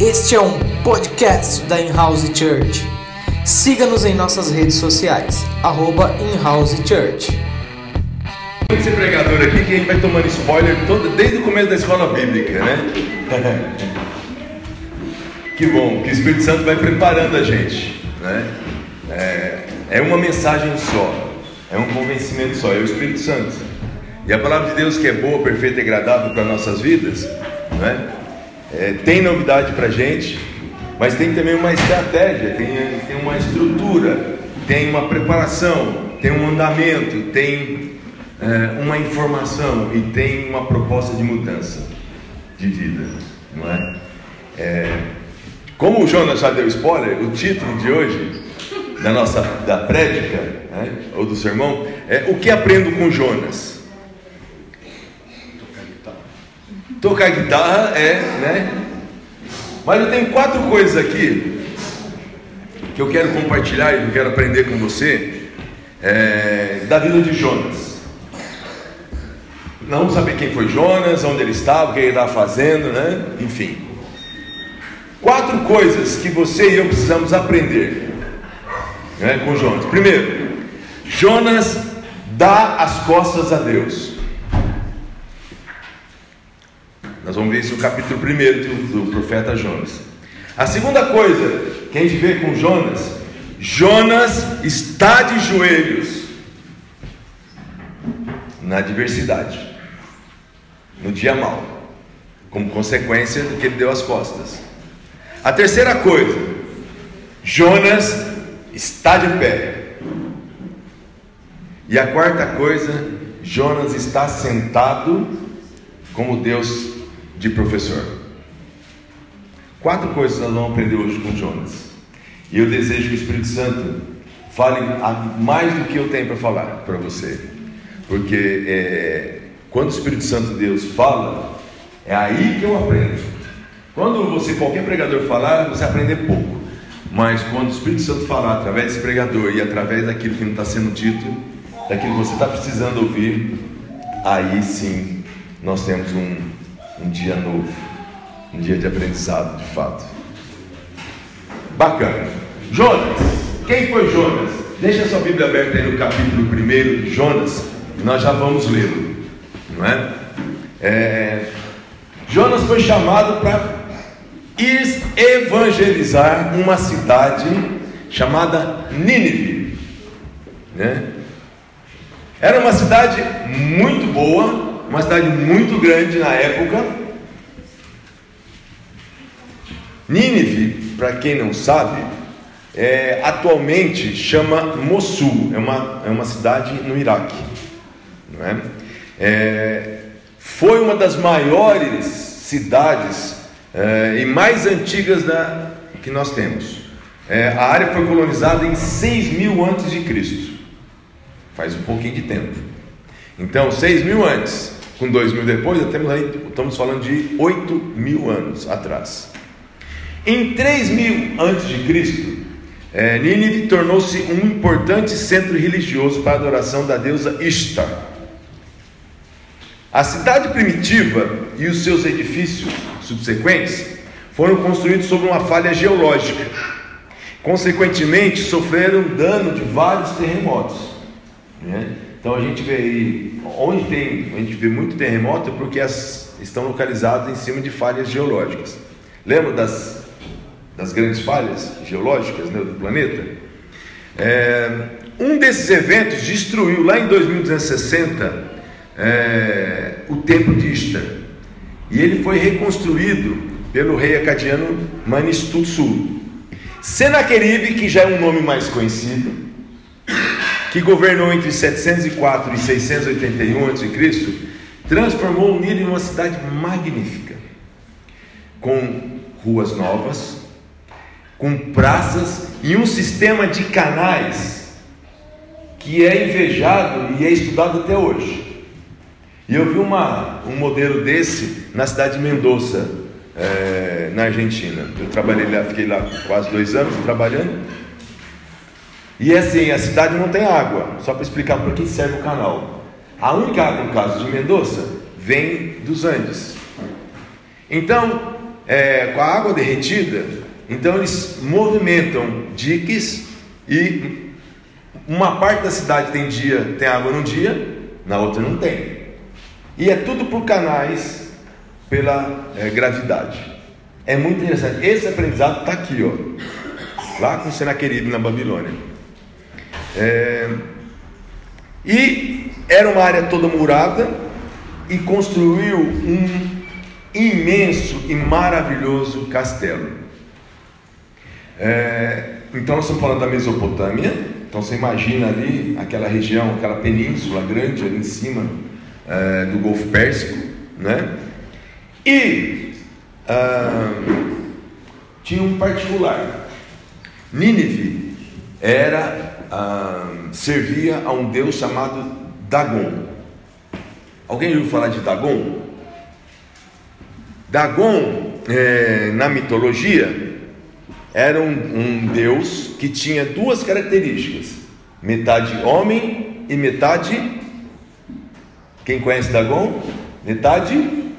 Este é um podcast da In-House Church. Siga-nos em nossas redes sociais, arroba In-House Church. Ser pregador aqui que a gente vai tomando spoiler todo, desde o começo da escola bíblica, né? que bom, que o Espírito Santo vai preparando a gente, né? É, é uma mensagem só, é um convencimento só, é o Espírito Santo. E a palavra de Deus que é boa, perfeita e agradável para nossas vidas, né? É, tem novidade para gente, mas tem também uma estratégia, tem, tem uma estrutura, tem uma preparação, tem um andamento, tem é, uma informação e tem uma proposta de mudança de vida, não é? é? Como o Jonas já deu spoiler, o título de hoje da nossa da prédica né, ou do sermão é o que aprendo com Jonas. Tocar guitarra é, né? Mas eu tenho quatro coisas aqui que eu quero compartilhar e que eu quero aprender com você é, da vida de Jonas. Não saber quem foi Jonas, onde ele estava, o que ele estava fazendo, né? Enfim. Quatro coisas que você e eu precisamos aprender né, com Jonas. Primeiro, Jonas dá as costas a Deus. Nós vamos ver isso no capítulo 1 do, do profeta Jonas. A segunda coisa que a gente vê com Jonas, Jonas está de joelhos na adversidade, no dia mal, como consequência do que ele deu as costas. A terceira coisa, Jonas está de pé. E a quarta coisa, Jonas está sentado como Deus de professor. Quatro coisas nós vamos aprender hoje com Jonas. E eu desejo que o Espírito Santo fale mais do que eu tenho para falar para você. Porque é, quando o Espírito Santo de Deus fala, é aí que eu aprendo. Quando você, qualquer pregador falar, você aprende pouco. Mas quando o Espírito Santo falar através desse pregador e através daquilo que não está sendo dito, daquilo que você está precisando ouvir, aí sim nós temos um, um dia novo, um dia de aprendizado de fato. Bacana. Jonas, quem foi Jonas? Deixa sua Bíblia aberta aí no capítulo 1 de Jonas, e nós já vamos lê-lo, não é? é? Jonas foi chamado para ir evangelizar uma cidade chamada Nínive. Né? Era uma cidade muito boa, uma cidade muito grande na época. Nínive, para quem não sabe, é, atualmente chama Mossul, é uma, é uma cidade no Iraque. Não é? É, foi uma das maiores cidades é, e mais antigas da, que nós temos. É, a área foi colonizada em 6 mil antes de Cristo. Faz um pouquinho de tempo. Então, 6 mil antes, com 2 mil depois, aí, estamos falando de 8 mil anos atrás. Em 3 mil antes de Cristo, é, Nínive tornou-se um importante centro religioso para a adoração da deusa Ishtar. A cidade primitiva e os seus edifícios subsequentes foram construídos sobre uma falha geológica. Consequentemente, sofreram dano de vários terremotos. Né? Então a gente vê aí, onde tem, a gente vê muito terremoto porque as, estão localizados em cima de falhas geológicas. Lembra das, das grandes falhas geológicas né, do planeta? É, um desses eventos destruiu lá em 2260 é, o templo de Ishtar. E ele foi reconstruído pelo rei acadiano Manistutsu. Senaqueribe, que já é um nome mais conhecido, que governou entre 704 e 681 a.C., transformou o Nilo em uma cidade magnífica, com ruas novas, com praças e um sistema de canais que é invejado e é estudado até hoje. E eu vi uma, um modelo desse na cidade de Mendoza, é, na Argentina. Eu trabalhei lá, fiquei lá quase dois anos trabalhando. E assim, a cidade não tem água, só para explicar por que serve o canal. A única água, no caso de Mendoza, vem dos Andes. Então, é, com a água derretida, então eles movimentam diques e uma parte da cidade tem dia, tem água num dia, na outra não tem. E é tudo por canais pela é, gravidade. É muito interessante. Esse aprendizado está aqui, ó, lá com Senaqueribe na Babilônia. É, e era uma área toda murada e construiu um imenso e maravilhoso castelo. É, então nós estamos falando da Mesopotâmia. Então você imagina ali aquela região, aquela península grande ali em cima é, do Golfo Pérsico, né? E ah, tinha um particular. Nínive era servia a um deus chamado Dagon. Alguém ouviu falar de Dagon? Dagon, é, na mitologia, era um, um deus que tinha duas características: metade homem e metade. Quem conhece Dagon? Metade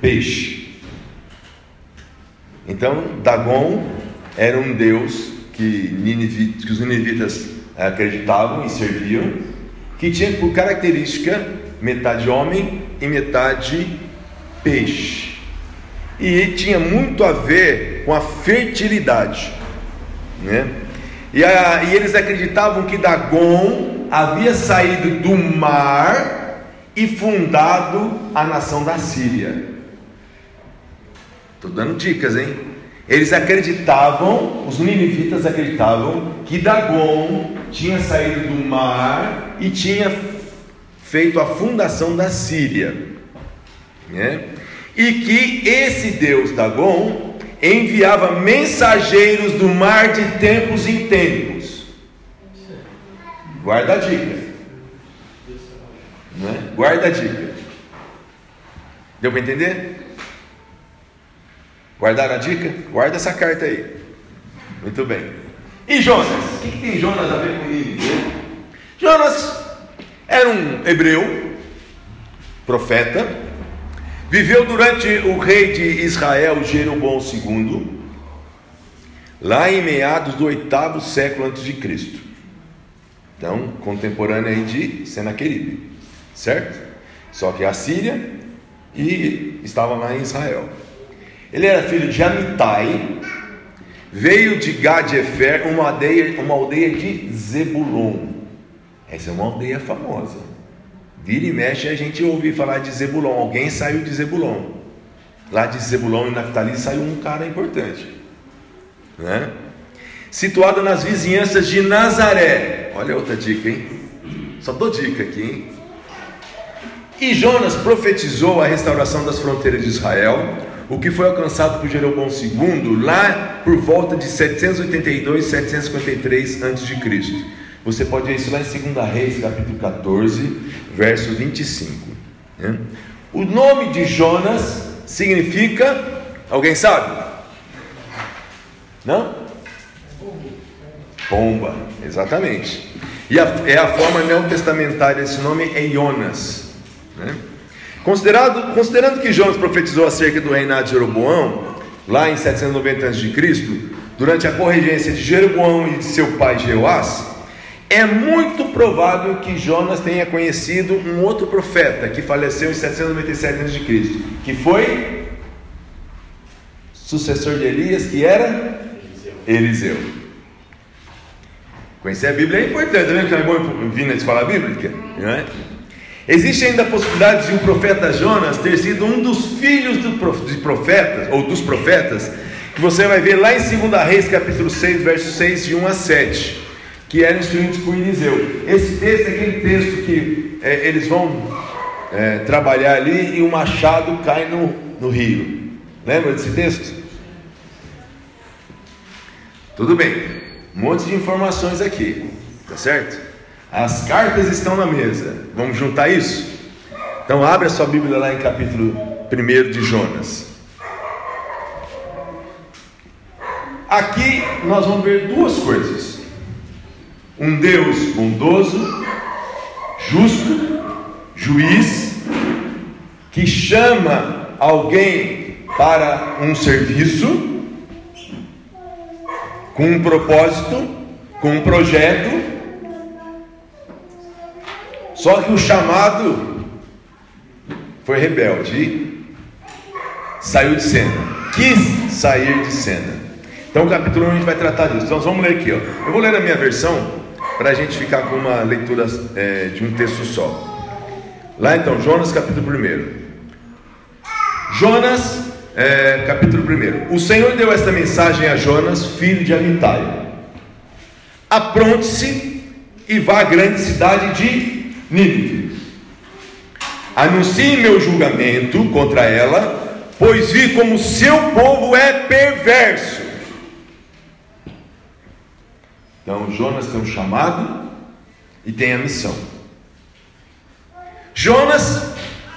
peixe. Então, Dagon era um deus que, que os ninivitas acreditavam e serviam, que tinha por característica metade homem e metade peixe. E tinha muito a ver com a fertilidade. Né? E, a, e eles acreditavam que Dagon havia saído do mar e fundado a nação da Síria. Estou dando dicas, hein? Eles acreditavam, os ninivitas acreditavam, que Dagon tinha saído do mar e tinha feito a fundação da Síria. Né? E que esse Deus Dagon enviava mensageiros do mar de tempos em tempos. Guarda a dica. Né? Guarda a dica. Deu para entender? Guardaram a dica? Guarda essa carta aí. Muito bem. E Jonas? O que, que tem Jonas a ver com ele? Jonas era um hebreu, profeta, viveu durante o rei de Israel, Jeroboão II, lá em meados do oitavo século antes de Cristo. Então, contemporâneo aí de Senaqueribe, certo? Só que a Síria e estava lá em Israel. Ele era filho de Amitai, veio de Gad-Efer, uma aldeia, uma aldeia de Zebulon. Essa é uma aldeia famosa. Vira e mexe a gente ouve falar de Zebulon. Alguém saiu de Zebulon. Lá de Zebulon e Naftali saiu um cara importante. Né? Situada nas vizinhanças de Nazaré. Olha outra dica, hein? Só dou dica aqui, hein? E Jonas profetizou a restauração das fronteiras de Israel, o que foi alcançado por Jeroboão II lá por volta de 782 753 a.C. Você pode ver isso lá em 2 Reis, capítulo 14, verso 25. Né? O nome de Jonas significa, alguém sabe? Não? Pomba, exatamente. E a, é a forma neotestamentária desse nome é Jonas. Né? Considerado, considerando que Jonas profetizou acerca do reinado de Jeroboão, lá em 790 a.C., durante a corregência de Jeroboão e de seu pai Jeoás, é muito provável que Jonas tenha conhecido um outro profeta que faleceu em 797 a.C., que foi sucessor de Elias, que era Eliseu. Conhecer a Bíblia é importante, vendo que é bom vir escola bíblica? Não é? Existe ainda a possibilidade de o um profeta Jonas ter sido um dos filhos de profetas, ou dos profetas, que você vai ver lá em 2 Reis, capítulo 6, versos 6, de 1 a 7 que eram instruídos por Eliseu. Esse texto é aquele texto que é, eles vão é, trabalhar ali e o machado cai no, no rio. Lembra desse texto? Tudo bem, um monte de informações aqui, tá certo? As cartas estão na mesa, vamos juntar isso? Então, abre a sua Bíblia lá em capítulo 1 de Jonas. Aqui nós vamos ver duas coisas um Deus bondoso, justo, juiz, que chama alguém para um serviço, com um propósito, com um projeto. Só que o chamado foi rebelde, saiu de cena, quis sair de cena. Então, o capítulo 1 a gente vai tratar disso. Então, vamos ler aqui. Ó. Eu vou ler na minha versão para a gente ficar com uma leitura é, de um texto só. Lá então, Jonas capítulo 1. Jonas, é, capítulo 1. O Senhor deu esta mensagem a Jonas, filho de Amitai: Apronte-se e vá à grande cidade de Nínive. Anuncie meu julgamento contra ela, pois vi como seu povo é perverso. Então, Jonas tem um chamado e tem a missão. Jonas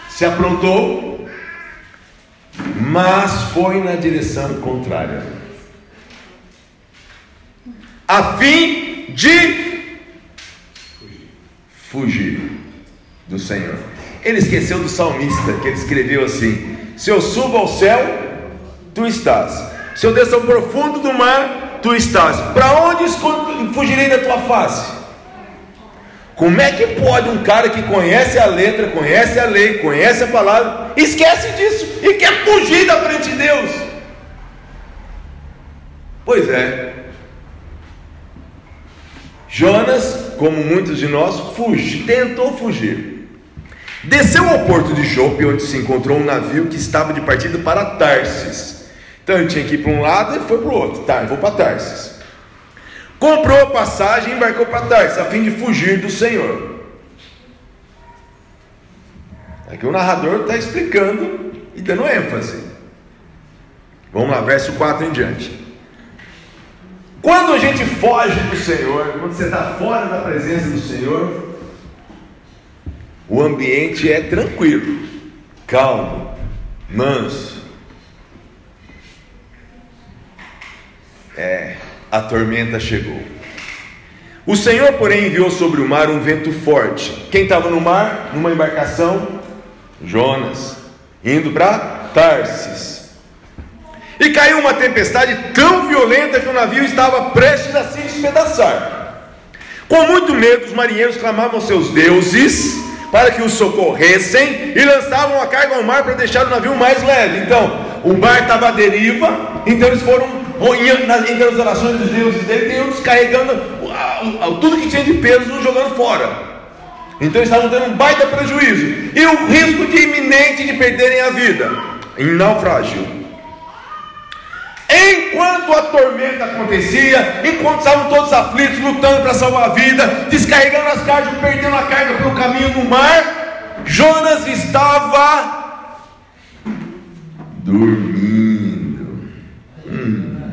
se aprontou, mas foi na direção contrária, a fim de fugir do Senhor. Ele esqueceu do salmista, que ele escreveu assim: Se eu subo ao céu, tu estás. Se eu desço ao profundo do mar, tu estás. Para onde fugirei da tua face? Como é que pode um cara que conhece a letra, conhece a lei, conhece a palavra, esquece disso e quer fugir da frente de Deus? Pois é. Jonas, como muitos de nós, fugiu, tentou fugir. Desceu ao porto de Jope, onde se encontrou um navio que estava de partida para Tarsis. Então ele tinha que ir para um lado e foi para o outro. Tá, eu vou para Tarsis comprou a passagem e embarcou para Tarsis, a fim de fugir do Senhor. Aqui o narrador está explicando e dando ênfase. Vamos lá, verso 4 em diante. Quando a gente foge do Senhor, quando você está fora da presença do Senhor, o ambiente é tranquilo, calmo, manso. É, a tormenta chegou. O Senhor, porém, enviou sobre o mar um vento forte. Quem estava no mar? Numa embarcação? Jonas, indo para Tarsis. E caiu uma tempestade tão violenta que o navio estava prestes a se despedaçar. Com muito medo, os marinheiros clamavam seus deuses para que os socorressem e lançavam a carga ao mar para deixar o navio mais leve. Então, o mar estava à deriva, então eles foram entre as orações dos deuses dele, tem um descarregando tudo que tinha de peso jogando fora. Então eles estavam tendo um baita prejuízo. E o risco de iminente de perderem a vida em naufrágio. Enquanto a tormenta acontecia, enquanto estavam todos aflitos, lutando para salvar a vida, descarregando as cargas, perdendo a carga pelo caminho no mar, Jonas estava dormindo. Hum.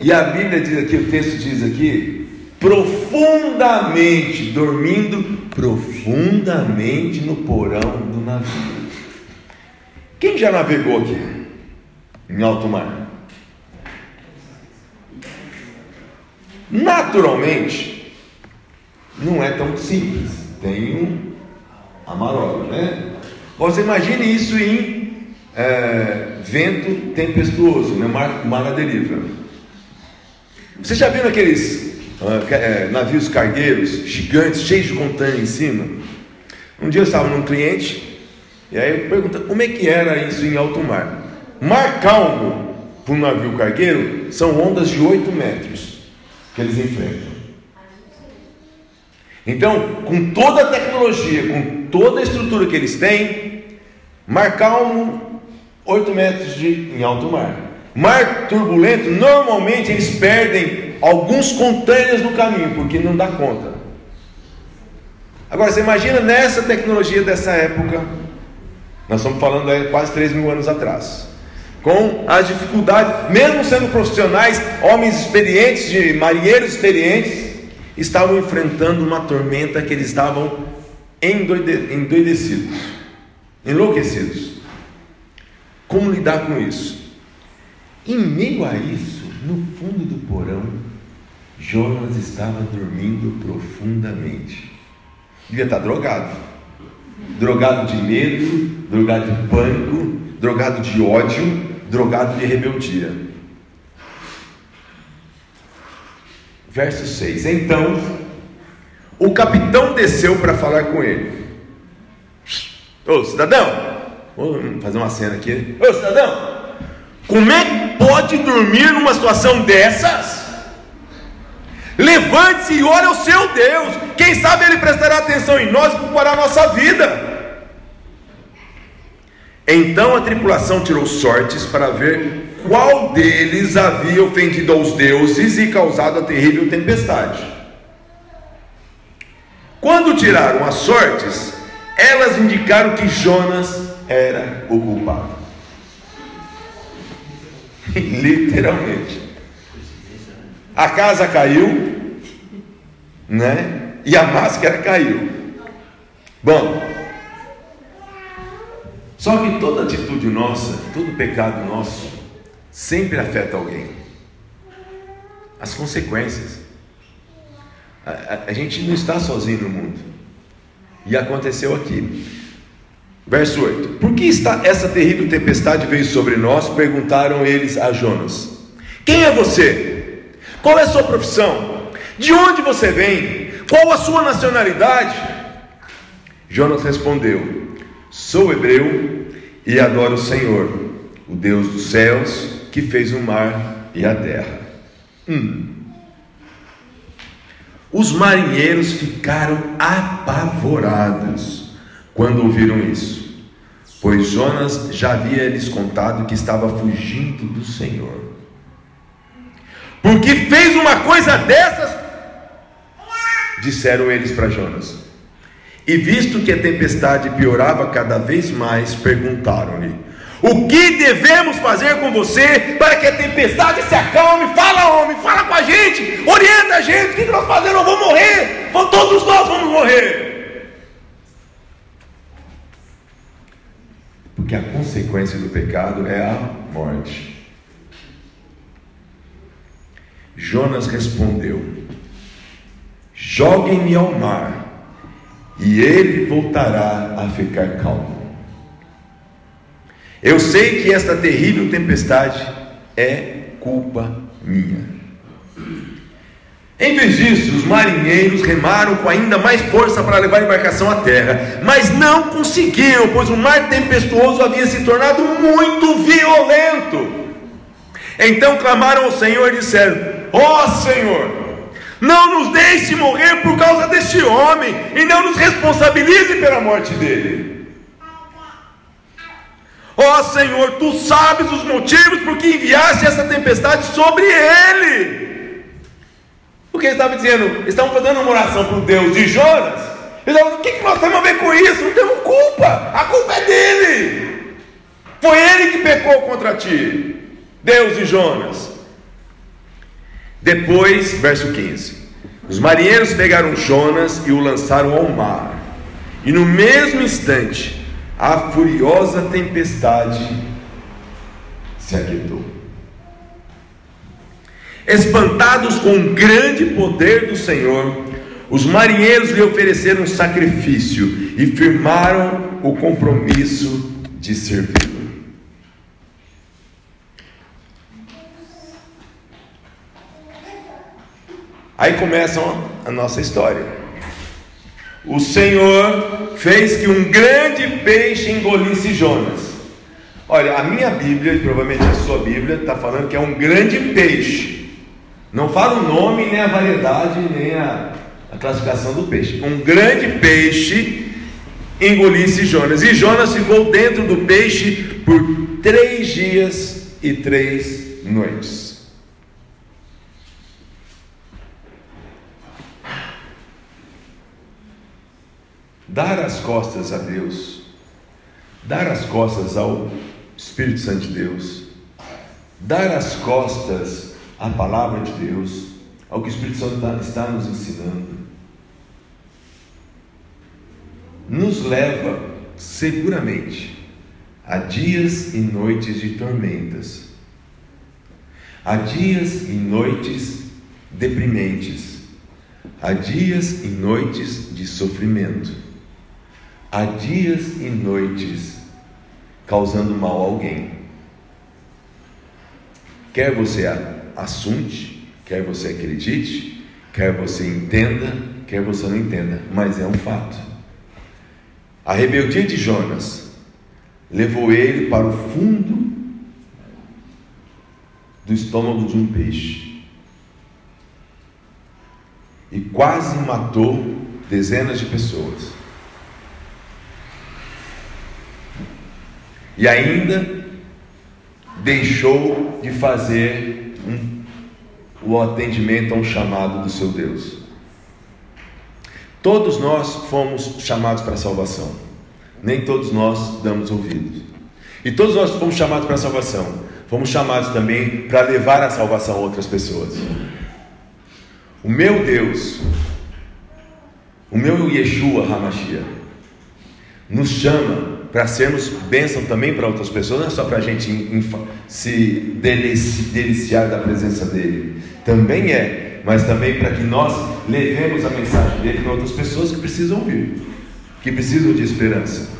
E a Bíblia diz aqui, o texto diz aqui, profundamente, dormindo profundamente no porão do navio. Quem já navegou aqui em alto mar? Naturalmente, não é tão simples. Tem um amarola, né? Você imagine isso em é, vento tempestuoso, né? mar, mar à deriva. Vocês já viram aqueles uh, navios cargueiros gigantes, cheios de contêiner em cima? Um dia eu estava num cliente, e aí eu perguntei como é que era isso em alto mar. Mar calmo para um navio cargueiro são ondas de 8 metros que eles enfrentam. Então, com toda a tecnologia, com toda a estrutura que eles têm, mar calmo, 8 metros de, em alto mar. Mar turbulento, normalmente eles perdem alguns contêineres no caminho, porque não dá conta. Agora, você imagina nessa tecnologia dessa época, nós estamos falando aí quase 3 mil anos atrás, com as dificuldades, mesmo sendo profissionais, homens experientes, de marinheiros experientes, estavam enfrentando uma tormenta que eles estavam endoide, endoidecidos, enlouquecidos. Como lidar com isso? Em meio a isso, no fundo do porão, Jonas estava dormindo profundamente. Devia estar drogado. Drogado de medo, drogado de pânico, drogado de ódio, drogado de rebeldia. Verso 6: Então o capitão desceu para falar com ele. Ô cidadão, vamos fazer uma cena aqui. Ô cidadão, como é que pode dormir numa situação dessas? Levante-se e ore ao seu Deus. Quem sabe Ele prestará atenção em nós e poupará a nossa vida. Então a tripulação tirou sortes para ver qual deles havia ofendido aos deuses e causado a terrível tempestade. Quando tiraram as sortes, elas indicaram que Jonas era o culpado. Literalmente. A casa caiu, né? E a máscara caiu. Bom, só que toda atitude nossa, todo pecado nosso, sempre afeta alguém. As consequências. A, a, a gente não está sozinho no mundo. E aconteceu aqui. Verso 8: Por que está, essa terrível tempestade veio sobre nós? Perguntaram eles a Jonas: Quem é você? Qual é a sua profissão? De onde você vem? Qual a sua nacionalidade? Jonas respondeu: Sou hebreu e adoro o Senhor, o Deus dos céus, que fez o mar e a terra. Hum. Os marinheiros ficaram apavorados quando ouviram isso, pois Jonas já havia lhes contado que estava fugindo do Senhor. Porque fez uma coisa dessas, disseram eles para Jonas. E visto que a tempestade piorava cada vez mais, perguntaram-lhe: O que devemos fazer com você para que a tempestade se acalme? Fala, homem, fala com a gente, orienta a gente. O que nós fazemos? Nós vamos morrer, todos nós vamos morrer. Porque a consequência do pecado é a morte. Jonas respondeu: Joguem-me ao mar, e ele voltará a ficar calmo. Eu sei que esta terrível tempestade é culpa minha. Em vez disso, os marinheiros remaram com ainda mais força para levar a embarcação à terra, mas não conseguiram, pois o mar tempestuoso havia se tornado muito violento. Então clamaram ao Senhor e disseram: Ó oh, Senhor, não nos deixe morrer por causa deste homem e não nos responsabilize pela morte dele. Ó oh, Senhor, tu sabes os motivos por que enviaste essa tempestade sobre ele. O que ele estava dizendo? Eles estavam fazendo uma oração para o Deus de Jonas. Eles estavam, o que, que nós temos a ver com isso? Não temos culpa, a culpa é dele. Foi ele que pecou contra ti, Deus e Jonas. Depois, verso 15: Os marinheiros pegaram Jonas e o lançaram ao mar, e no mesmo instante, a furiosa tempestade se aquietou. Espantados com o grande poder do Senhor, os marinheiros lhe ofereceram um sacrifício e firmaram o compromisso de servi-lo. Aí começa a nossa história. O Senhor fez que um grande peixe engolisse Jonas. Olha, a minha Bíblia, e provavelmente a sua Bíblia, está falando que é um grande peixe. Não fala o nome, nem a variedade, nem a, a classificação do peixe. Um grande peixe engolisse Jonas. E Jonas ficou dentro do peixe por três dias e três noites. Dar as costas a Deus, dar as costas ao Espírito Santo de Deus, dar as costas à palavra de Deus, ao que o Espírito Santo tá, está nos ensinando, nos leva seguramente a dias e noites de tormentas, a dias e noites deprimentes, a dias e noites de sofrimento, a dias e noites causando mal a alguém. Quer você assunte, quer você acredite, quer você entenda, quer você não entenda, mas é um fato. A rebeldia de Jonas levou ele para o fundo do estômago de um peixe e quase matou dezenas de pessoas. E ainda deixou de fazer um, o atendimento a um chamado do seu Deus. Todos nós fomos chamados para a salvação, nem todos nós damos ouvidos. E todos nós fomos chamados para a salvação, fomos chamados também para levar a salvação a outras pessoas. O meu Deus, o meu Yeshua Hamashia, nos chama para sermos bênção também para outras pessoas, não é só para a gente se deliciar da presença dele, também é, mas também para que nós levemos a mensagem dele para outras pessoas que precisam ouvir, que precisam de esperança.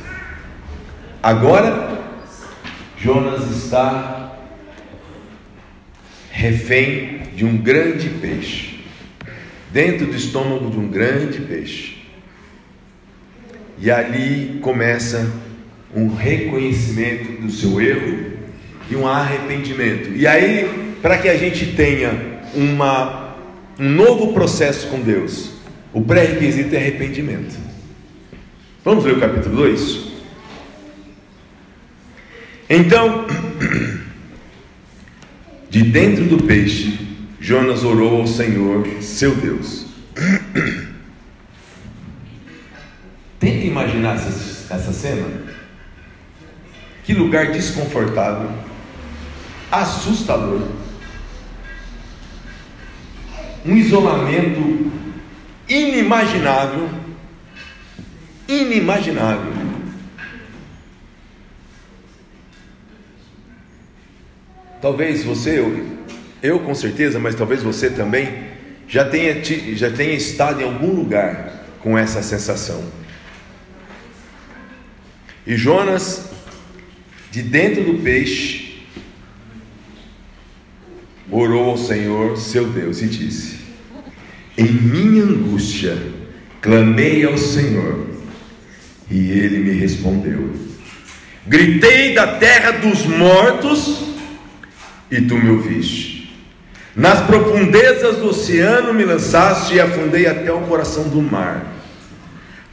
Agora, Jonas está refém de um grande peixe, dentro do estômago de um grande peixe. E ali começa um reconhecimento do seu erro e um arrependimento. E aí, para que a gente tenha uma, um novo processo com Deus, o pré-requisito é arrependimento. Vamos ver o capítulo 2? Então, de dentro do peixe, Jonas orou ao Senhor, seu Deus. Tenta imaginar essa, essa cena. Que lugar desconfortável, assustador. Um isolamento inimaginável. Inimaginável. Talvez você, eu, eu com certeza, mas talvez você também já tenha, já tenha estado em algum lugar com essa sensação. E Jonas de dentro do peixe, orou ao Senhor seu Deus e disse: Em minha angústia clamei ao Senhor, e ele me respondeu. Gritei da terra dos mortos, e tu me ouviste. Nas profundezas do oceano me lançaste e afundei até o coração do mar.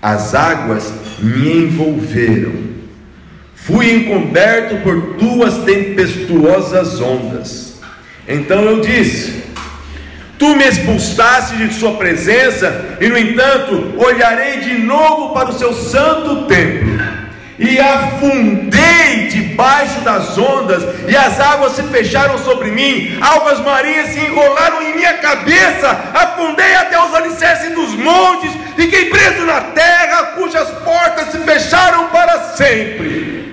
As águas me envolveram Fui encoberto por tuas tempestuosas ondas. Então eu disse: Tu me expulsaste de Sua presença, e no entanto olharei de novo para o Seu santo templo. E afundei debaixo das ondas, e as águas se fecharam sobre mim, algas marinhas se enrolaram em minha cabeça, afundei até os alicerces dos montes, fiquei preso na terra, cujas portas se fecharam para sempre.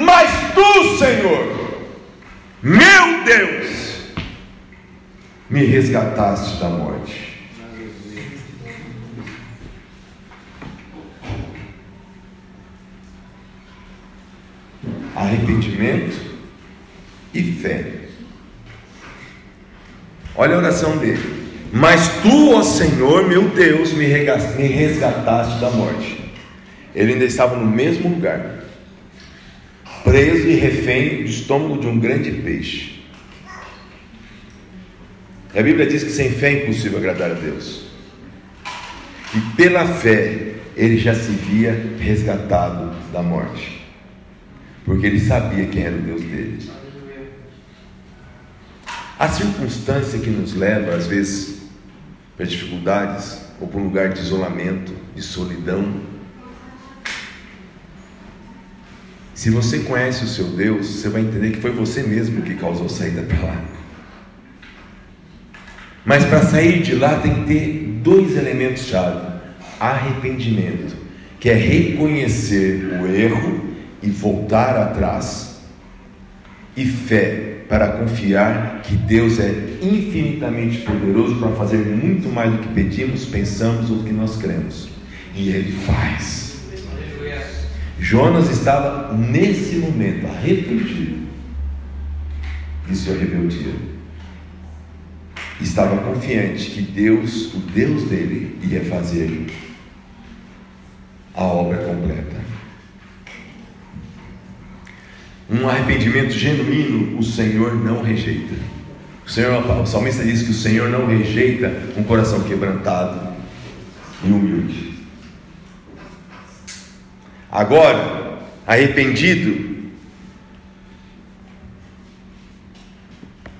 Mas tu, Senhor, meu Deus, me resgataste da morte. Arrependimento e fé. Olha a oração dele. Mas tu, ó Senhor, meu Deus, me resgataste da morte. Ele ainda estava no mesmo lugar preso e refém do estômago de um grande peixe. A Bíblia diz que sem fé é impossível agradar a Deus. E pela fé ele já se via resgatado da morte. Porque ele sabia quem era o Deus dele. A circunstância que nos leva, às vezes, para dificuldades ou para um lugar de isolamento, de solidão, Se você conhece o seu Deus, você vai entender que foi você mesmo que causou a saída para lá. Mas para sair de lá tem que ter dois elementos-chave: arrependimento, que é reconhecer o erro e voltar atrás, e fé, para confiar que Deus é infinitamente poderoso para fazer muito mais do que pedimos, pensamos ou do que nós cremos. E Ele faz. Jonas estava nesse momento arrependido de sua rebeldia. Estava confiante que Deus, o Deus dele, ia fazer a obra completa. Um arrependimento genuíno, o Senhor não rejeita. O, Senhor, o salmista diz que o Senhor não rejeita um coração quebrantado e humilde. Agora, arrependido,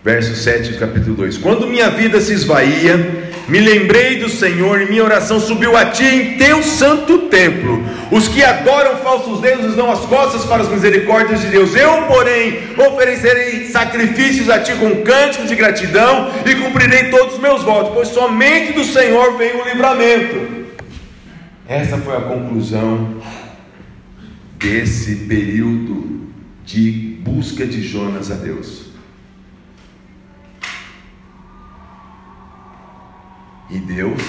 verso 7 do capítulo 2: Quando minha vida se esvaía, me lembrei do Senhor e minha oração subiu a ti em teu santo templo. Os que adoram falsos deuses dão as costas para as misericórdias de Deus. Eu, porém, oferecerei sacrifícios a ti com cânticos de gratidão e cumprirei todos os meus votos, pois somente do Senhor vem o livramento. Essa foi a conclusão desse período de busca de Jonas a Deus. E Deus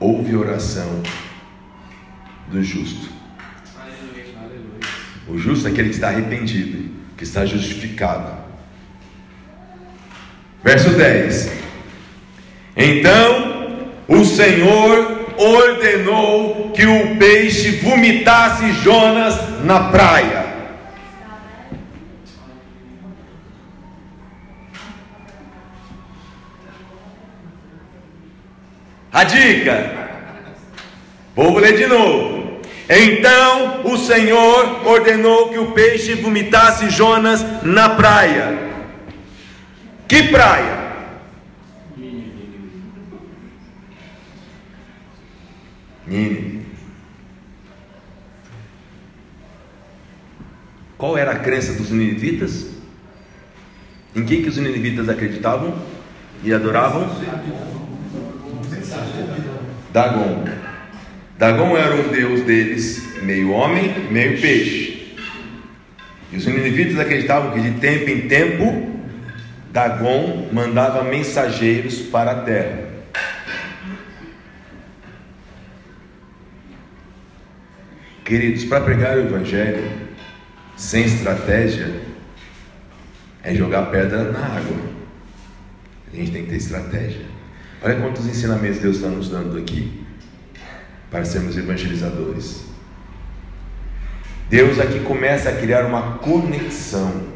ouve a oração do justo. O justo é aquele que está arrependido, que está justificado. Verso 10: Então o Senhor ordenou que o peixe vomitasse Jonas na praia. A dica, vou ler de novo. Então o Senhor ordenou que o peixe vomitasse Jonas na praia. Que praia? Qual era a crença dos ninivitas? Em quem que os ninivitas acreditavam e adoravam? Dagon. Dagon era um deus deles, meio homem, meio peixe. E os ninivitas acreditavam que de tempo em tempo Dagon mandava mensageiros para a terra. Queridos, para pregar o Evangelho sem estratégia é jogar pedra na água. A gente tem que ter estratégia. Olha quantos ensinamentos Deus está nos dando aqui para sermos evangelizadores. Deus aqui começa a criar uma conexão,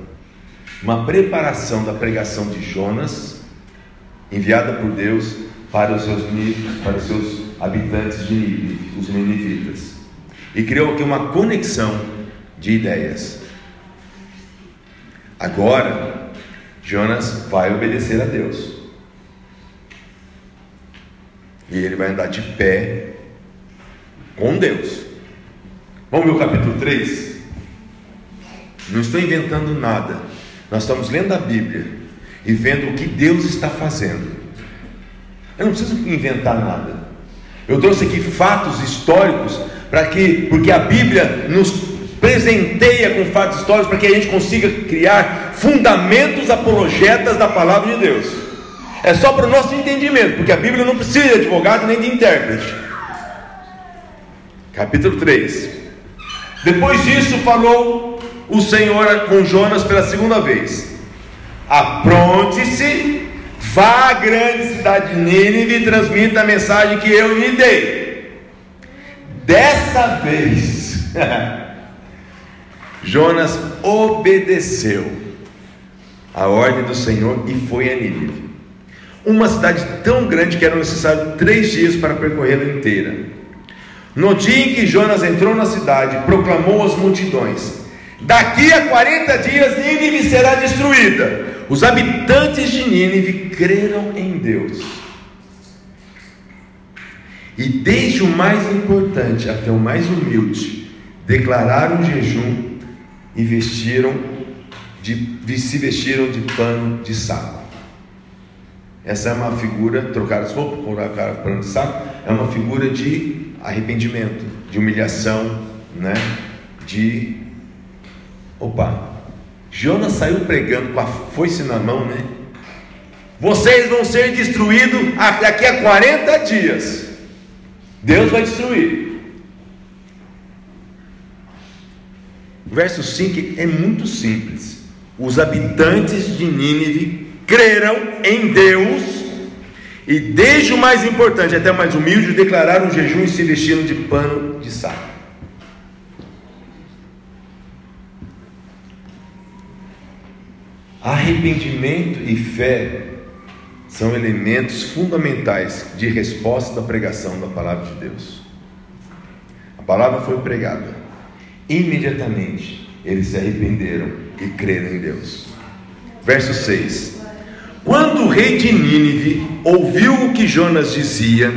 uma preparação da pregação de Jonas, enviada por Deus para os seus, para os seus habitantes de Nínive, os ninivitas e criou aqui uma conexão de ideias. Agora, Jonas vai obedecer a Deus. E ele vai andar de pé com Deus. Vamos ver o capítulo 3? Não estou inventando nada. Nós estamos lendo a Bíblia e vendo o que Deus está fazendo. Eu não preciso inventar nada. Eu trouxe aqui fatos históricos para que, porque a Bíblia nos presenteia com fatos históricos para que a gente consiga criar fundamentos apologetas da palavra de Deus. É só para o nosso entendimento, porque a Bíblia não precisa de advogado nem de intérprete. Capítulo 3. Depois disso falou o Senhor com Jonas pela segunda vez. Apronte-se, vá à grande cidade de Nínive e transmita a mensagem que eu lhe dei. Dessa vez, Jonas obedeceu a ordem do Senhor e foi a Nínive. Uma cidade tão grande que era necessário três dias para percorrê-la inteira. No dia em que Jonas entrou na cidade, proclamou às multidões: Daqui a 40 dias Nínive será destruída. Os habitantes de Nínive creram em Deus e desde o mais importante até o mais humilde, declararam jejum e vestiram de, se vestiram de pano de saco. Essa é uma figura, trocar as roupas, colocar pano de saco, é uma figura de arrependimento, de humilhação, né? De opa, Jonas saiu pregando com a foice na mão, né? Vocês vão ser destruídos daqui a 40 dias. Deus vai destruir. verso 5 é muito simples. Os habitantes de Nínive creram em Deus e, desde o mais importante até o mais humilde, declararam um jejum e se vestiram de pano de saco. Arrependimento e fé são elementos fundamentais de resposta da pregação da palavra de Deus. A palavra foi pregada. Imediatamente eles se arrependeram e creram em Deus. Verso 6: Quando o rei de Nínive ouviu o que Jonas dizia,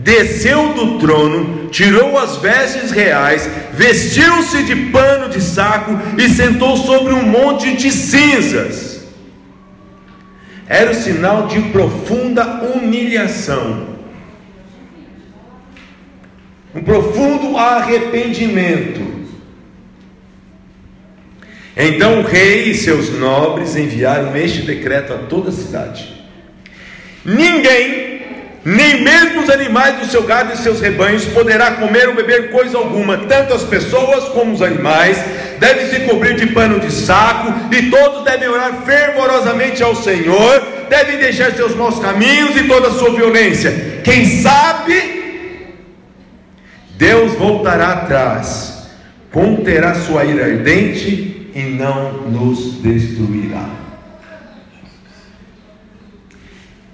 desceu do trono, tirou as vestes reais, vestiu-se de pano de saco e sentou sobre um monte de cinzas. Era o sinal de profunda humilhação, um profundo arrependimento. Então o rei e seus nobres enviaram este decreto a toda a cidade: Ninguém, nem mesmo os animais do seu gado e seus rebanhos, poderá comer ou beber coisa alguma, tanto as pessoas como os animais, devem se cobrir de pano de saco, e todos devem orar fervorosamente ao Senhor, devem deixar seus maus caminhos e toda a sua violência. Quem sabe, Deus voltará atrás, conterá sua ira ardente e não nos destruirá.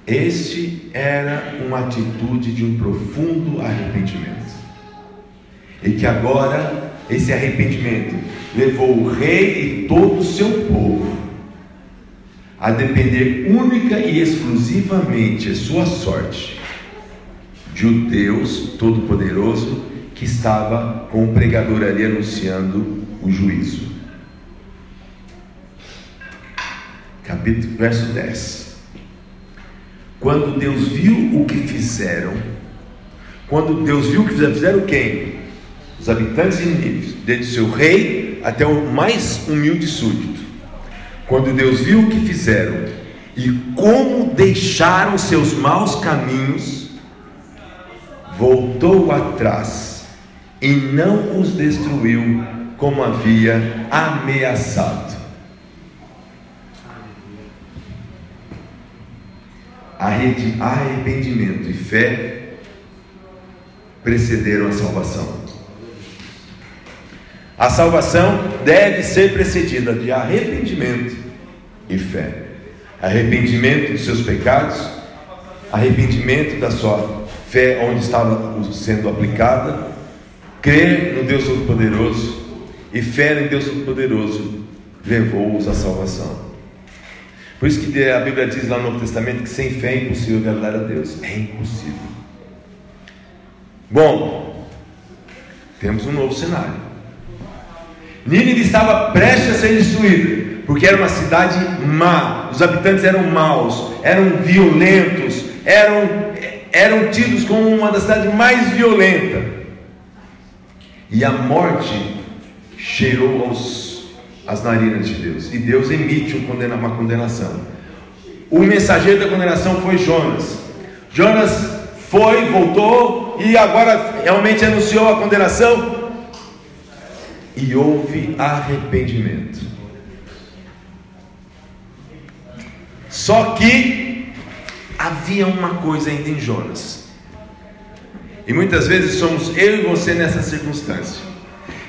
Este era uma atitude de um profundo arrependimento. E que agora esse arrependimento levou o rei e todo o seu povo a depender única e exclusivamente a sua sorte de um Deus Todo-Poderoso que estava com o pregador ali anunciando o juízo. capítulo, verso 10. Quando Deus viu o que fizeram, quando Deus viu o que fizeram, fizeram quem? Os habitantes de Nínive, desde seu rei até o mais humilde súdito. Quando Deus viu o que fizeram e como deixaram seus maus caminhos, voltou atrás e não os destruiu como havia ameaçado. Arrependimento e fé precederam a salvação. A salvação deve ser precedida de arrependimento e fé. Arrependimento dos seus pecados, arrependimento da sua fé onde estava sendo aplicada, crer no Deus Todo-Poderoso e fé no Deus Todo-Poderoso levou-os à salvação. Por isso que a Bíblia diz lá no Novo Testamento que sem fé é impossível agradar a Deus. É impossível. Bom, temos um novo cenário. Nínive estava prestes a ser destruída, porque era uma cidade má, os habitantes eram maus, eram violentos, eram, eram tidos como uma das cidades mais violentas. E a morte cheirou aos as narinas de Deus. E Deus emite uma condenação. O mensageiro da condenação foi Jonas. Jonas foi, voltou e agora realmente anunciou a condenação. E houve arrependimento. Só que havia uma coisa ainda em Jonas. E muitas vezes somos eu e você nessa circunstância.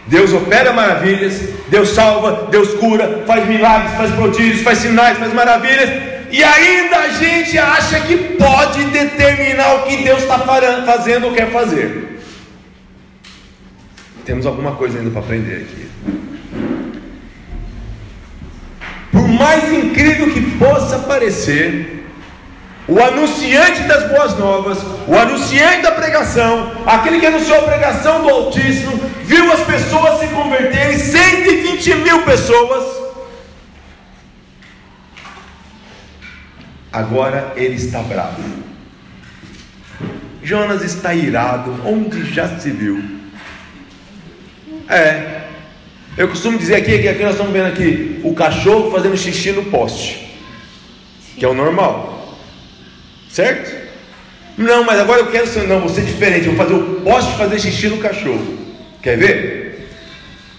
Deus opera maravilhas, Deus salva, Deus cura, faz milagres, faz prodígios, faz sinais, faz maravilhas, e ainda a gente acha que pode determinar o que Deus está fazendo ou quer fazer. Temos alguma coisa ainda para aprender aqui. Por mais incrível que possa parecer, o anunciante das boas novas, o anunciante da pregação, aquele que anunciou a pregação do Altíssimo, viu as pessoas se converterem, 120 mil pessoas. Agora ele está bravo. Jonas está irado, onde já se viu. É, eu costumo dizer aqui que aqui nós estamos vendo aqui o cachorro fazendo xixi no poste, que é o normal. Certo? Não, mas agora eu quero ser, não, você diferente. Eu vou fazer o poste fazer xixi no cachorro. Quer ver?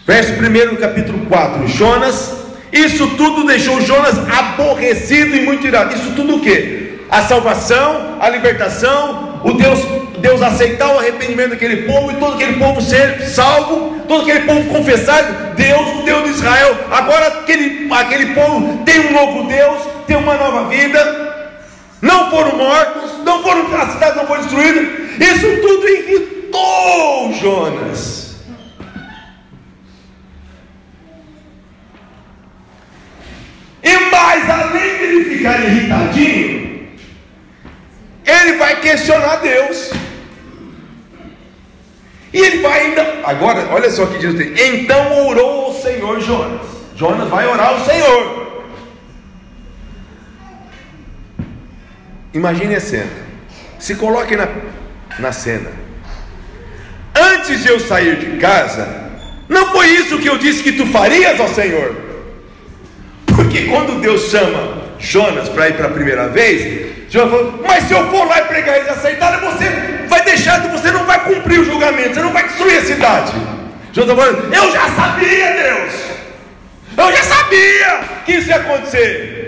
Verso 1 do capítulo 4: Jonas, isso tudo deixou Jonas aborrecido e muito irado. Isso tudo o que? A salvação, a libertação, o Deus, Deus aceitar o arrependimento daquele povo e todo aquele povo ser salvo, todo aquele povo confessar Deus, o Deus de Israel. Agora aquele, aquele povo tem um novo Deus, tem uma nova vida, não foram mortos, não foram, a cidade não foi destruída. Isso tudo irritou Jonas. E mais, além de ele ficar irritadinho, ele vai questionar Deus. E ele vai ainda. Agora, olha só o que diz o texto. Então orou o Senhor Jonas. Jonas vai orar ao Senhor. Imagine a cena. Se coloque na, na cena. Antes de eu sair de casa, não foi isso que eu disse que tu farias ao Senhor? Porque quando Deus chama Jonas para ir para a primeira vez, Jonas falou: Mas se eu for lá e pregar eles aceitarem, você vai deixar, você não vai cumprir o julgamento, você não vai destruir a cidade. Jonas falando: Eu já sabia, Deus, eu já sabia que isso ia acontecer.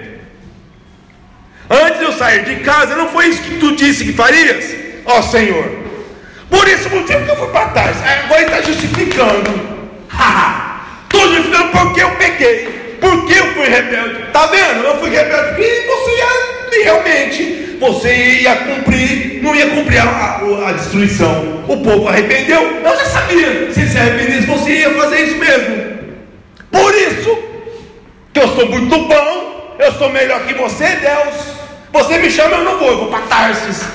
Antes de eu sair de casa, não foi isso que tu disse que farias? Ó oh, Senhor, por isso motivo que eu fui para trás, agora está justificando. Estou justificando porque eu peguei. Por que eu fui rebelde? Está vendo? Eu fui rebelde porque você ia realmente, você ia cumprir, não ia cumprir a, a, a destruição. O povo arrependeu, eu já sabia. Se se arrependesse, você ia fazer isso mesmo. Por isso, que eu sou muito bom, eu sou melhor que você, Deus. Você me chama, eu não vou, eu vou para Tarsis.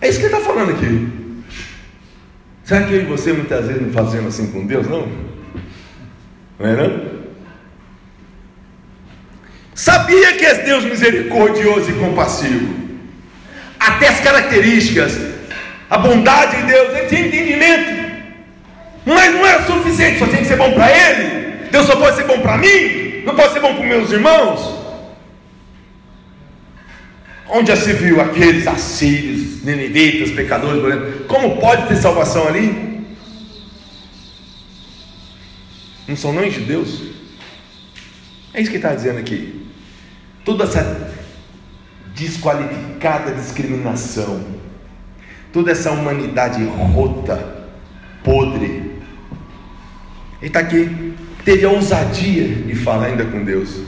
É isso que ele está falando aqui. Será que eu e você muitas vezes não fazemos assim com Deus? Não? Não é não? Sabia que és Deus misericordioso e compassivo. Até as características, a bondade de Deus, ele tinha entendimento. Mas não era suficiente, só tinha que ser bom para ele. Deus só pode ser bom para mim, não pode ser bom para meus irmãos. Onde já se viu aqueles assírios, ninivitas, pecadores, como pode ter salvação ali? Não são nem judeus? É isso que está dizendo aqui toda essa desqualificada discriminação, toda essa humanidade rota, podre. Ele está aqui, teve a ousadia de falar ainda com Deus.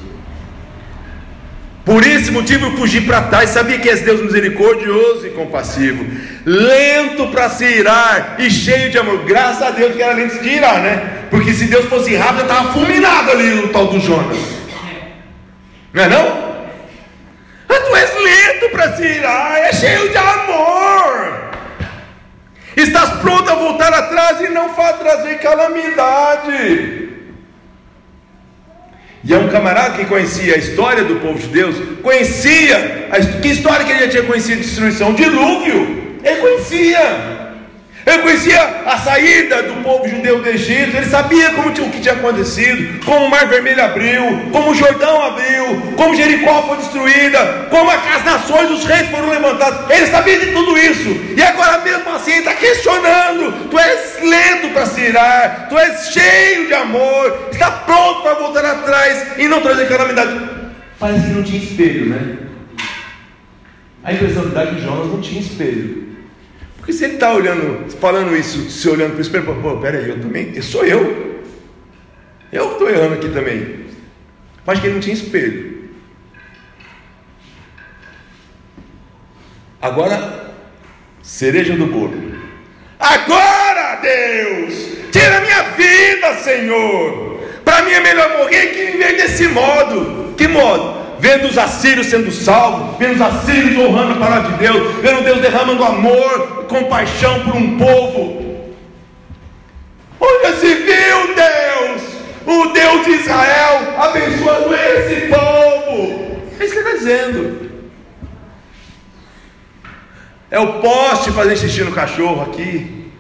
Por esse motivo eu fugi para trás, sabia que és Deus misericordioso e compassivo, lento para se irar e cheio de amor. Graças a Deus que era lento de irar, né? Porque se Deus fosse rápido, eu estava fulminado ali o tal do Jonas. Não é não? Mas tu és lento para se irar, é cheio de amor. Estás pronto a voltar atrás e não faz trazer calamidade. E é um camarada que conhecia a história do povo de Deus, conhecia, a, que história que ele já tinha conhecido? Destruição, dilúvio, ele conhecia. Ele conhecia a saída do povo judeu do Egito, ele sabia como, o que tinha acontecido, como o Mar Vermelho abriu, como o Jordão abriu, como Jericó foi destruída, como as nações, os reis foram levantados. Ele sabia de tudo isso, e agora mesmo assim está questionando: tu és lento para se irar, tu és cheio de amor, está pronto para voltar atrás e não trazer calamidade. Parece que não tinha espelho, né? A impressão que dá que Jonas não tinha espelho. Porque se ele está olhando, falando isso, se olhando para o espelho, pô, peraí, eu também, eu sou eu. Eu estou errando aqui também. Mas que ele não tinha espelho. Agora, cereja do bolo. Agora, Deus, tira minha vida, Senhor. Para mim é melhor morrer que viver desse modo. Que modo? Vendo os assírios sendo salvos, vendo os assírios honrando a palavra de Deus, vendo Deus derramando amor, compaixão por um povo. Olha se viu Deus, o Deus de Israel, abençoando esse povo. É isso que ele está dizendo. É o poste fazer xixi no cachorro aqui.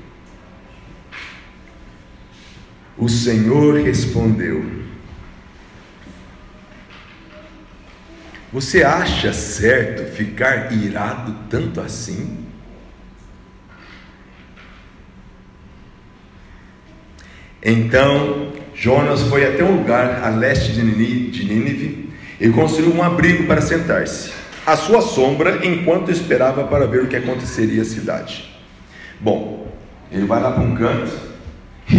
O Senhor respondeu: Você acha certo ficar irado tanto assim? Então Jonas foi até um lugar a leste de Nínive e construiu um abrigo para sentar-se, à sua sombra, enquanto esperava para ver o que aconteceria à cidade. Bom, ele vai lá para um canto,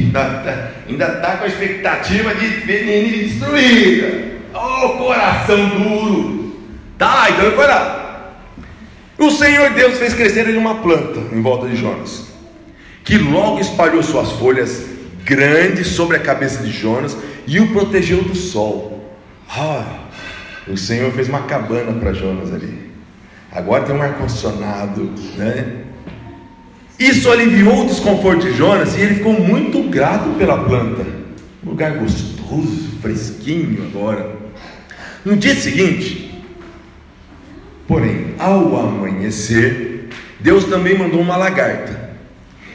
ainda está com a expectativa de ver Nínive destruída. Oh, coração duro! Tá então ele foi lá. O Senhor Deus fez crescer ele uma planta em volta de Jonas, que logo espalhou suas folhas grandes sobre a cabeça de Jonas e o protegeu do sol. Ah, o Senhor fez uma cabana para Jonas ali. Agora tem um ar-condicionado, né? Isso aliviou o desconforto de Jonas e ele ficou muito grato pela planta. Um lugar gostoso, fresquinho agora. No dia seguinte, porém, ao amanhecer, Deus também mandou uma lagarta.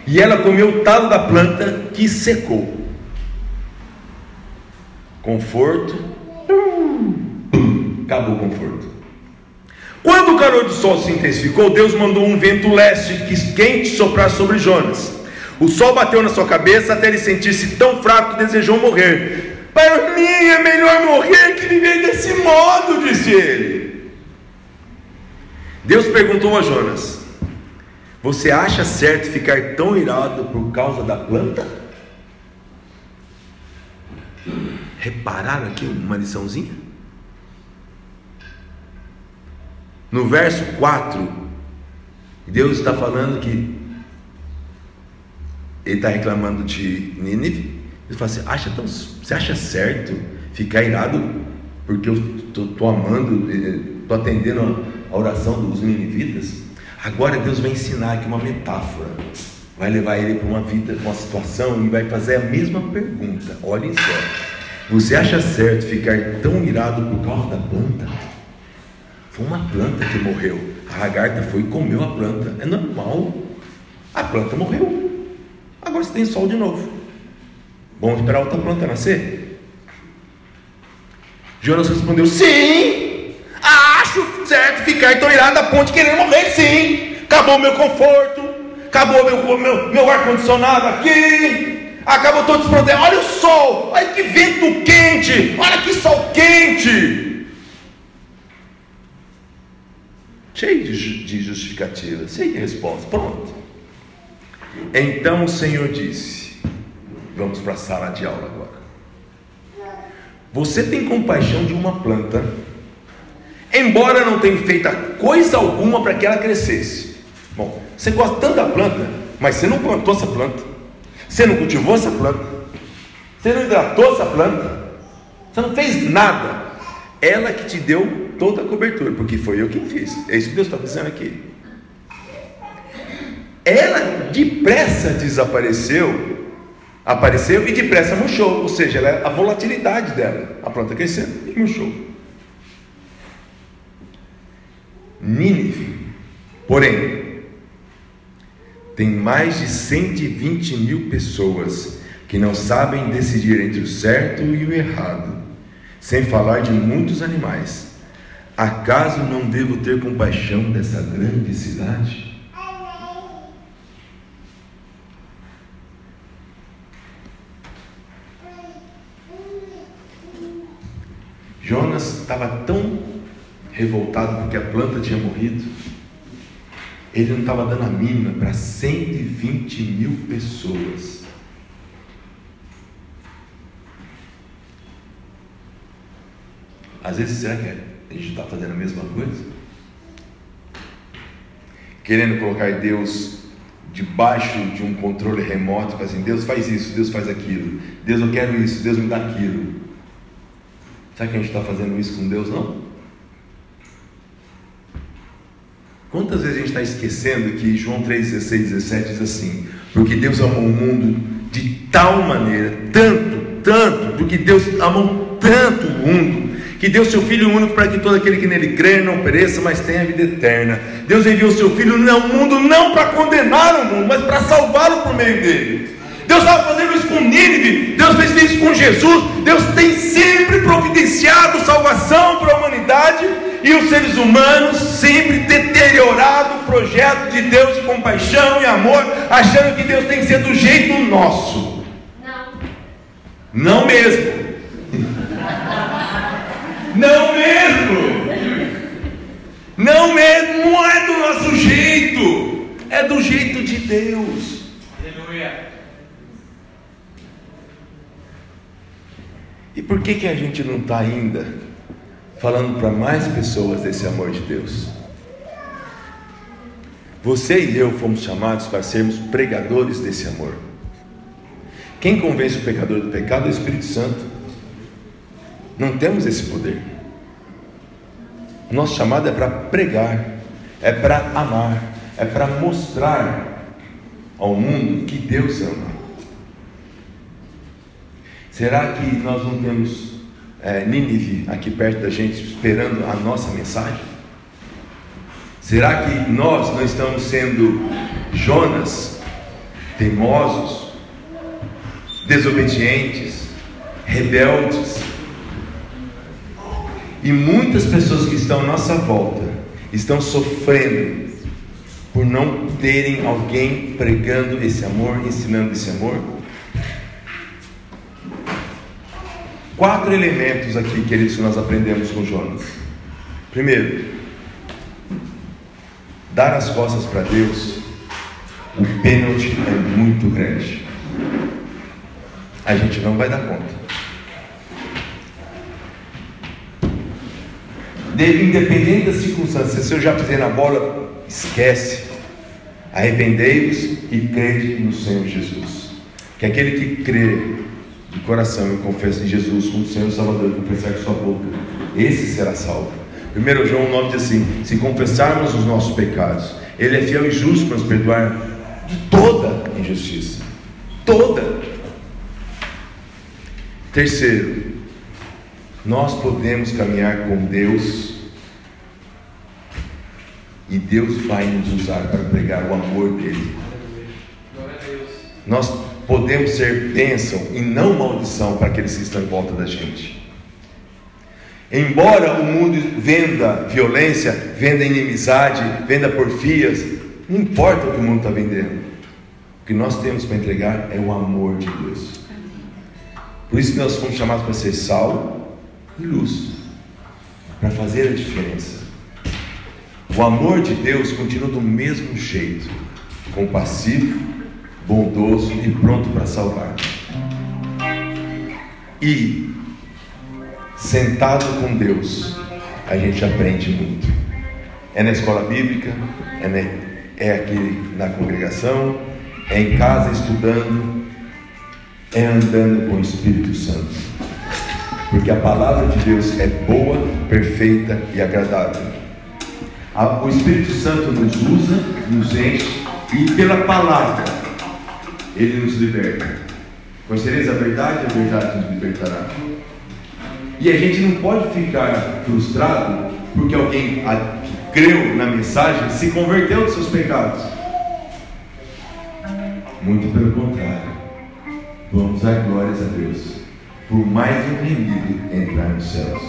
E ela comeu o talo da planta que secou. Conforto. Acabou o conforto. Quando o calor do sol se intensificou, Deus mandou um vento leste que quente soprar sobre Jonas. O sol bateu na sua cabeça até ele sentir-se tão fraco que desejou morrer. Para mim é melhor morrer que viver desse modo, disse ele. Deus perguntou a Jonas: Você acha certo ficar tão irado por causa da planta? Repararam aqui uma liçãozinha? No verso 4, Deus está falando que ele está reclamando de Nínive. Ele fala assim: acha tão, você acha certo ficar irado porque eu estou amando, estou atendendo a oração dos ninivitas? Agora Deus vai ensinar aqui uma metáfora, vai levar ele para uma vida, uma situação e vai fazer a mesma pergunta. Olhem só: você acha certo ficar tão irado por causa da planta? Foi uma planta que morreu. A lagarta foi e comeu a planta. É normal. A planta morreu. Agora você tem sol de novo. Vamos esperar outra planta nascer? Jonas respondeu: Sim, certo ficar irado a ponte querer morrer, sim. Acabou meu conforto, acabou meu, meu, meu ar-condicionado aqui, acabou todo esse Olha o sol, olha que vento quente, olha que sol quente. cheio de justificativa, cheio de resposta. Pronto. Então o Senhor disse: Vamos para a sala de aula agora. Você tem compaixão de uma planta, embora não tenha feito coisa alguma para que ela crescesse. Bom, você gosta tanto da planta, mas você não plantou essa planta, você não cultivou essa planta, você não hidratou essa planta, você não fez nada. Ela que te deu toda a cobertura, porque foi eu quem fiz. É isso que Deus está dizendo aqui. Ela depressa desapareceu, apareceu e depressa murchou, ou seja, ela, é a volatilidade dela, a planta crescendo e murchou. Nínive, porém, tem mais de 120 mil pessoas que não sabem decidir entre o certo e o errado, sem falar de muitos animais. Acaso não devo ter compaixão dessa grande cidade? Jonas estava tão revoltado porque a planta tinha morrido, ele não estava dando a mínima para 120 mil pessoas. Às vezes, será que a gente está fazendo a mesma coisa? Querendo colocar Deus debaixo de um controle remoto, assim, Deus faz isso, Deus faz aquilo, Deus eu quero isso, Deus me dá aquilo. Será que a gente está fazendo isso com Deus não? Quantas vezes a gente está esquecendo que João 3, 16, 17 diz assim: Porque Deus amou o mundo de tal maneira, tanto, tanto, porque Deus amou tanto o mundo, que deu seu Filho único para que todo aquele que nele crê não pereça, mas tenha vida eterna. Deus enviou seu Filho no mundo não para condenar o mundo, mas para salvá-lo por meio dele. Deus estava fazendo isso com Nínive, Deus fez isso com Jesus. Deus tem sempre providenciado salvação para a humanidade e os seres humanos sempre deteriorado o projeto de Deus de compaixão e amor, achando que Deus tem que ser do jeito nosso. Não. Não mesmo. Não mesmo. Não mesmo, não é do nosso jeito. É do jeito de Deus. Aleluia. E por que, que a gente não está ainda falando para mais pessoas desse amor de Deus? Você e eu fomos chamados para sermos pregadores desse amor. Quem convence o pecador do pecado é o Espírito Santo. Não temos esse poder. Nosso chamado é para pregar, é para amar, é para mostrar ao mundo que Deus ama. Será que nós não temos é, Nínive aqui perto da gente esperando a nossa mensagem? Será que nós não estamos sendo Jonas, teimosos, desobedientes, rebeldes? E muitas pessoas que estão à nossa volta estão sofrendo por não terem alguém pregando esse amor, ensinando esse amor. Quatro elementos aqui, que nós aprendemos com Jonas. Primeiro, dar as costas para Deus, o pênalti é muito grande. A gente não vai dar conta. Dele, independente das circunstâncias, se eu já pisei na bola, esquece. Arrependei-vos e crede no Senhor Jesus. Que aquele que crê de coração e confessa em Jesus como Senhor e Salvador, confessar com sua boca, esse será salvo. 1 João 9 diz assim: Se confessarmos os nossos pecados, Ele é fiel e justo para nos perdoar de toda injustiça. Toda. Terceiro, nós podemos caminhar com Deus e Deus vai nos usar para pregar o amor dele. Nós podemos ser bênção e não maldição para aqueles que estão em volta da gente. Embora o mundo venda violência, venda inimizade, venda porfias, não importa o que o mundo está vendendo. O que nós temos para entregar é o amor de Deus. Por isso que nós fomos chamados para ser sal e luz para fazer a diferença. O amor de Deus continua do mesmo jeito, compassivo, bondoso e pronto para salvar. E sentado com Deus, a gente aprende muito. É na escola bíblica, é, na, é aqui na congregação, é em casa estudando, é andando com o Espírito Santo porque a palavra de Deus é boa, perfeita e agradável. O Espírito Santo nos usa, nos enche e pela palavra ele nos liberta. Conhecereis a verdade, a verdade nos libertará. E a gente não pode ficar frustrado porque alguém que creu na mensagem se converteu dos seus pecados. Muito pelo contrário. Vamos dar glórias a Deus por mais um remido entrar nos céus.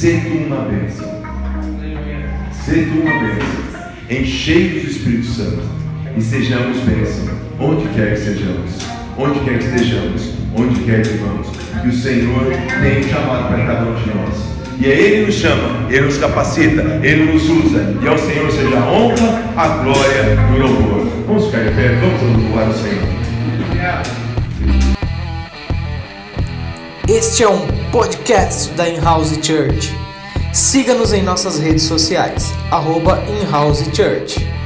Tu uma bênção. Tu uma bênção. Enchei do Espírito Santo e sejamos bênção, onde quer que sejamos, onde quer que estejamos, onde quer que vamos. Que o Senhor tem chamado para cada um de nós. E é Ele nos chama, Ele nos capacita, Ele nos usa. E ao Senhor seja a honra, a glória e o louvor. Vamos ficar de pé, vamos louvar o Senhor. Este é um podcast da In-House Church. Siga-nos em nossas redes sociais, arroba In-House Church.